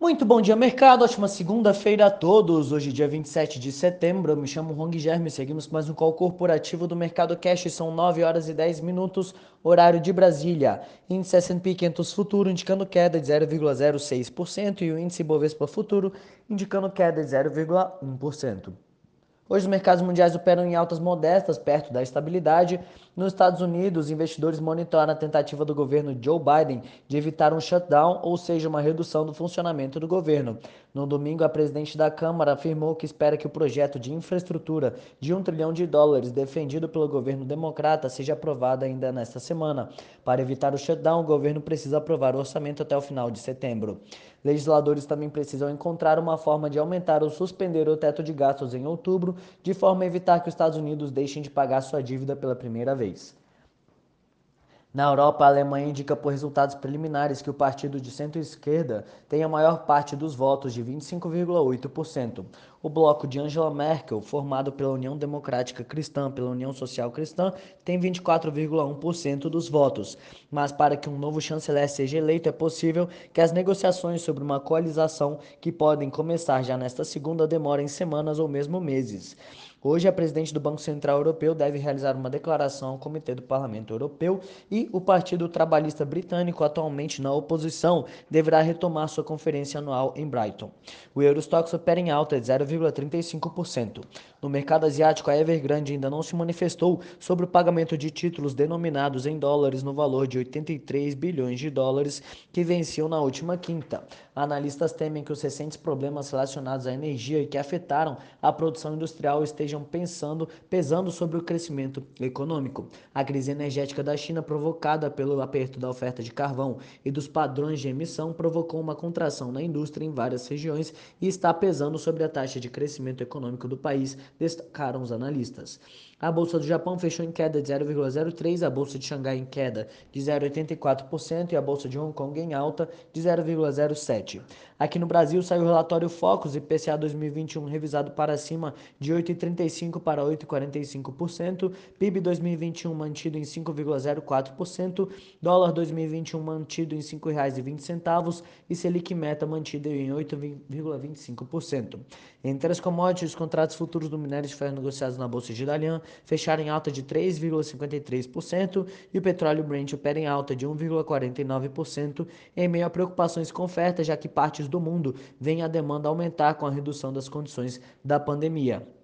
Muito bom dia, mercado. Ótima segunda-feira a todos. Hoje, dia 27 de setembro. Eu me chamo Hong Germe. Seguimos com mais um call corporativo do Mercado Cash. São 9 horas e 10 minutos, horário de Brasília. Índice S&P 500 Futuro indicando queda de 0,06% e o índice Bovespa Futuro indicando queda de 0,1%. Hoje os mercados mundiais operam em altas modestas, perto da estabilidade. Nos Estados Unidos, investidores monitoram a tentativa do governo Joe Biden de evitar um shutdown, ou seja, uma redução do funcionamento do governo. No domingo, a presidente da Câmara afirmou que espera que o projeto de infraestrutura de um trilhão de dólares defendido pelo governo democrata seja aprovado ainda nesta semana. Para evitar o shutdown, o governo precisa aprovar o orçamento até o final de setembro. Legisladores também precisam encontrar uma forma de aumentar ou suspender o teto de gastos em outubro, de forma a evitar que os Estados Unidos deixem de pagar sua dívida pela primeira vez. Na Europa, a Alemanha indica por resultados preliminares que o partido de centro-esquerda tem a maior parte dos votos, de 25,8%. O bloco de Angela Merkel, formado pela União Democrática Cristã pela União Social Cristã, tem 24,1% dos votos. Mas para que um novo chanceler seja eleito, é possível que as negociações sobre uma coalização que podem começar já nesta segunda demorem semanas ou mesmo meses. Hoje, a presidente do Banco Central Europeu deve realizar uma declaração ao Comitê do Parlamento Europeu e o Partido Trabalhista Britânico, atualmente na oposição, deverá retomar sua conferência anual em Brighton. O Eurostox opera em alta de 0,35%. No mercado asiático, a Evergrande ainda não se manifestou sobre o pagamento de títulos denominados em dólares no valor de 83 bilhões de dólares que venciam na última quinta. Analistas temem que os recentes problemas relacionados à energia e que afetaram a produção industrial estejam pensando, pesando sobre o crescimento econômico. A crise energética da China, provocada pelo aperto da oferta de carvão e dos padrões de emissão, provocou uma contração na indústria em várias regiões e está pesando sobre a taxa de crescimento econômico do país, destacaram os analistas. A bolsa do Japão fechou em queda de 0,03, a bolsa de Xangai em queda de 0,84% e a bolsa de Hong Kong em alta de 0,07. Aqui no Brasil saiu o relatório Focus IPCA 2021 revisado para cima de 8,35 para 8,45%, PIB 2021 mantido em 5,04%, dólar 2021 mantido em R$ 5,20 e Selic meta mantido em 8,25%. Entre as commodities, os contratos futuros do minério de ferro negociados na bolsa de Dalian fecharam em alta de 3,53% e o petróleo Brent opera em alta de 1,49% em meio a preocupações com oferta, já que partes do mundo veem a demanda aumentar com a redução das condições da pandemia.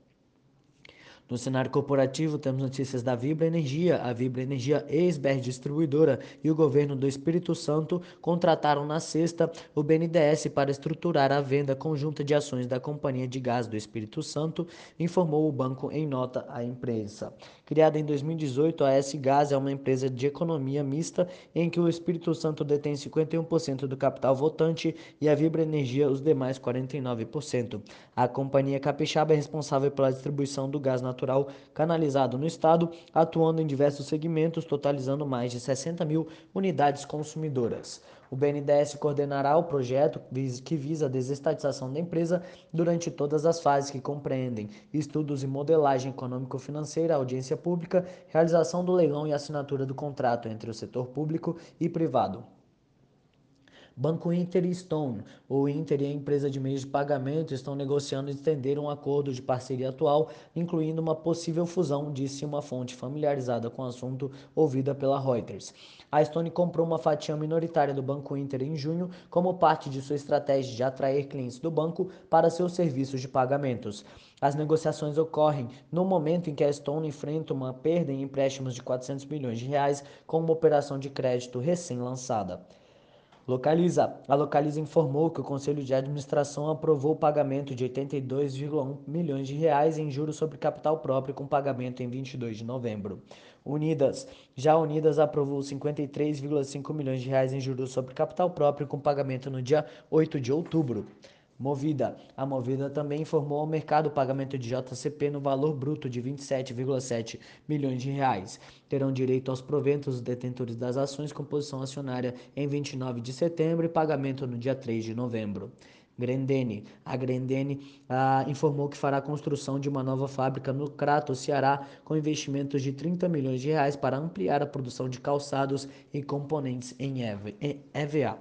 No cenário corporativo, temos notícias da Vibra Energia. A Vibra Energia, ex-BR Distribuidora, e o governo do Espírito Santo contrataram na sexta o BNDES para estruturar a venda conjunta de ações da Companhia de Gás do Espírito Santo, informou o banco em nota à imprensa. Criada em 2018, a S-Gás é uma empresa de economia mista em que o Espírito Santo detém 51% do capital votante e a Vibra Energia os demais 49%. A companhia capixaba é responsável pela distribuição do gás natural canalizado no estado, atuando em diversos segmentos, totalizando mais de 60 mil unidades consumidoras. O BNDES coordenará o projeto que visa a desestatização da empresa durante todas as fases que compreendem estudos e modelagem econômico-financeira, audiência pública, realização do leilão e assinatura do contrato entre o setor público e privado. Banco Inter e Stone. O Inter e a empresa de meios de pagamento estão negociando estender um acordo de parceria atual, incluindo uma possível fusão, disse uma fonte familiarizada com o assunto ouvida pela Reuters. A Stone comprou uma fatia minoritária do Banco Inter em junho como parte de sua estratégia de atrair clientes do banco para seus serviços de pagamentos. As negociações ocorrem no momento em que a Stone enfrenta uma perda em empréstimos de 400 milhões de reais com uma operação de crédito recém-lançada. Localiza. A Localiza informou que o Conselho de Administração aprovou o pagamento de 82,1 milhões de reais em juros sobre capital próprio com pagamento em 22 de novembro. Unidas. Já Unidas aprovou 53,5 milhões de reais em juros sobre capital próprio com pagamento no dia 8 de outubro. Movida. A Movida também informou ao mercado o pagamento de JCP no valor bruto de 27,7 milhões de reais. Terão direito aos proventos os detentores das ações com posição acionária em 29 de setembro e pagamento no dia 3 de novembro. Grendene. A Grendene ah, informou que fará a construção de uma nova fábrica no Crato, Ceará, com investimentos de 30 milhões de reais para ampliar a produção de calçados e componentes em EVA.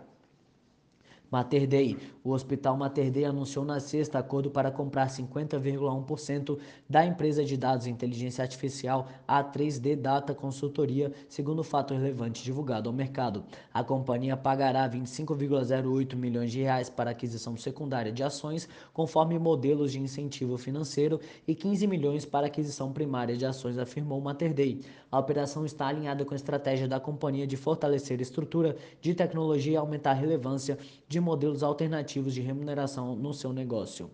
Mater Dei. O Hospital Mater Dei anunciou na sexta acordo para comprar 50,1% da empresa de dados e inteligência artificial A3D Data Consultoria, segundo fato relevante divulgado ao mercado. A companhia pagará 25,08 milhões de reais para aquisição secundária de ações, conforme modelos de incentivo financeiro, e 15 milhões para aquisição primária de ações, afirmou Mater Dei. A operação está alinhada com a estratégia da companhia de fortalecer estrutura de tecnologia e aumentar a relevância de modelos alternativos de remuneração no seu negócio.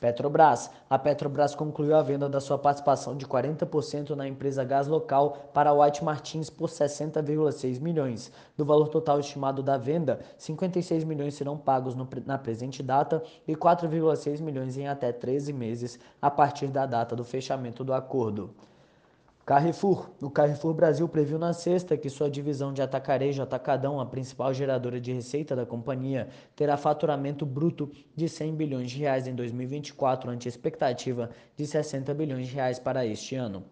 Petrobras. A Petrobras concluiu a venda da sua participação de 40% na empresa gás local para White Martins por 60,6 milhões. Do valor total estimado da venda, 56 milhões serão pagos no, na presente data e 4,6 milhões em até 13 meses a partir da data do fechamento do acordo. Carrefour. O Carrefour Brasil previu na sexta que sua divisão de atacarejo Atacadão, a principal geradora de receita da companhia, terá faturamento bruto de 100 bilhões de reais em 2024, ante expectativa de 60 bilhões de reais para este ano.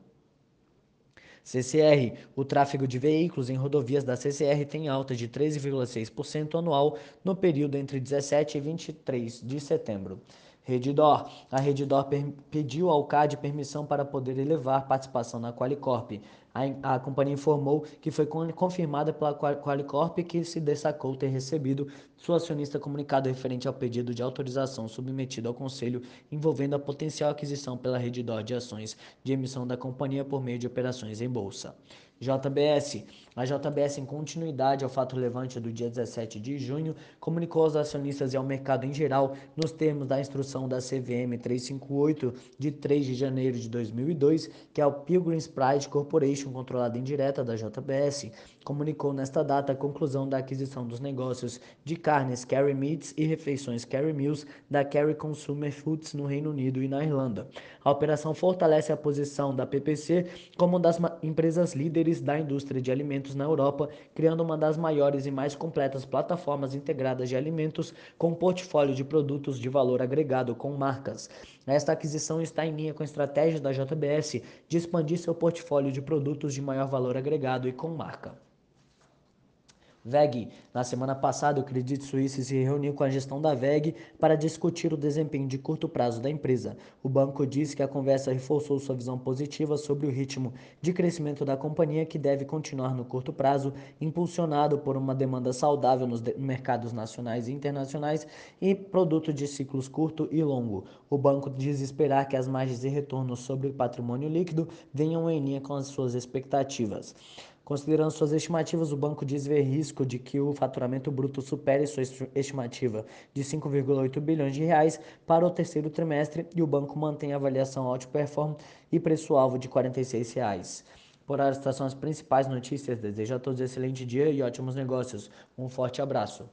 CCR. O tráfego de veículos em rodovias da CCR tem alta de 13,6% anual no período entre 17 e 23 de setembro. Redditor. A Redditor pediu ao CAD permissão para poder elevar participação na Qualicorp. A, a companhia informou que foi confirmada pela Qualicorp que se destacou ter recebido sua acionista comunicado referente ao pedido de autorização submetido ao Conselho envolvendo a potencial aquisição pela Redditor de ações de emissão da companhia por meio de operações em bolsa. JBS. A JBS, em continuidade ao fato relevante do dia 17 de junho, comunicou aos acionistas e ao mercado em geral, nos termos da instrução da CVM 358 de 3 de janeiro de 2002, que é o Pilgrim's Pride Corporation, controlada indireta da JBS, comunicou nesta data a conclusão da aquisição dos negócios de carnes Kerry Meats e refeições Kerry Mills da Kerry Consumer Foods no Reino Unido e na Irlanda. A operação fortalece a posição da PPC como uma das empresas líderes líderes da indústria de alimentos na Europa, criando uma das maiores e mais completas plataformas integradas de alimentos com portfólio de produtos de valor agregado com marcas. Esta aquisição está em linha com a estratégia da JBS de expandir seu portfólio de produtos de maior valor agregado e com marca. VEG. Na semana passada, o Credit Suisse se reuniu com a gestão da VEG para discutir o desempenho de curto prazo da empresa. O banco disse que a conversa reforçou sua visão positiva sobre o ritmo de crescimento da companhia, que deve continuar no curto prazo, impulsionado por uma demanda saudável nos mercados nacionais e internacionais e produto de ciclos curto e longo. O banco diz esperar que as margens de retorno sobre o patrimônio líquido venham em linha com as suas expectativas. Considerando suas estimativas, o banco diz ver risco de que o faturamento bruto supere sua estimativa de 5,8 bilhões de reais para o terceiro trimestre e o banco mantém a avaliação outperform e preço-alvo de 46 reais. Por hora, estas são as principais notícias. Desejo a todos um excelente dia e ótimos negócios. Um forte abraço.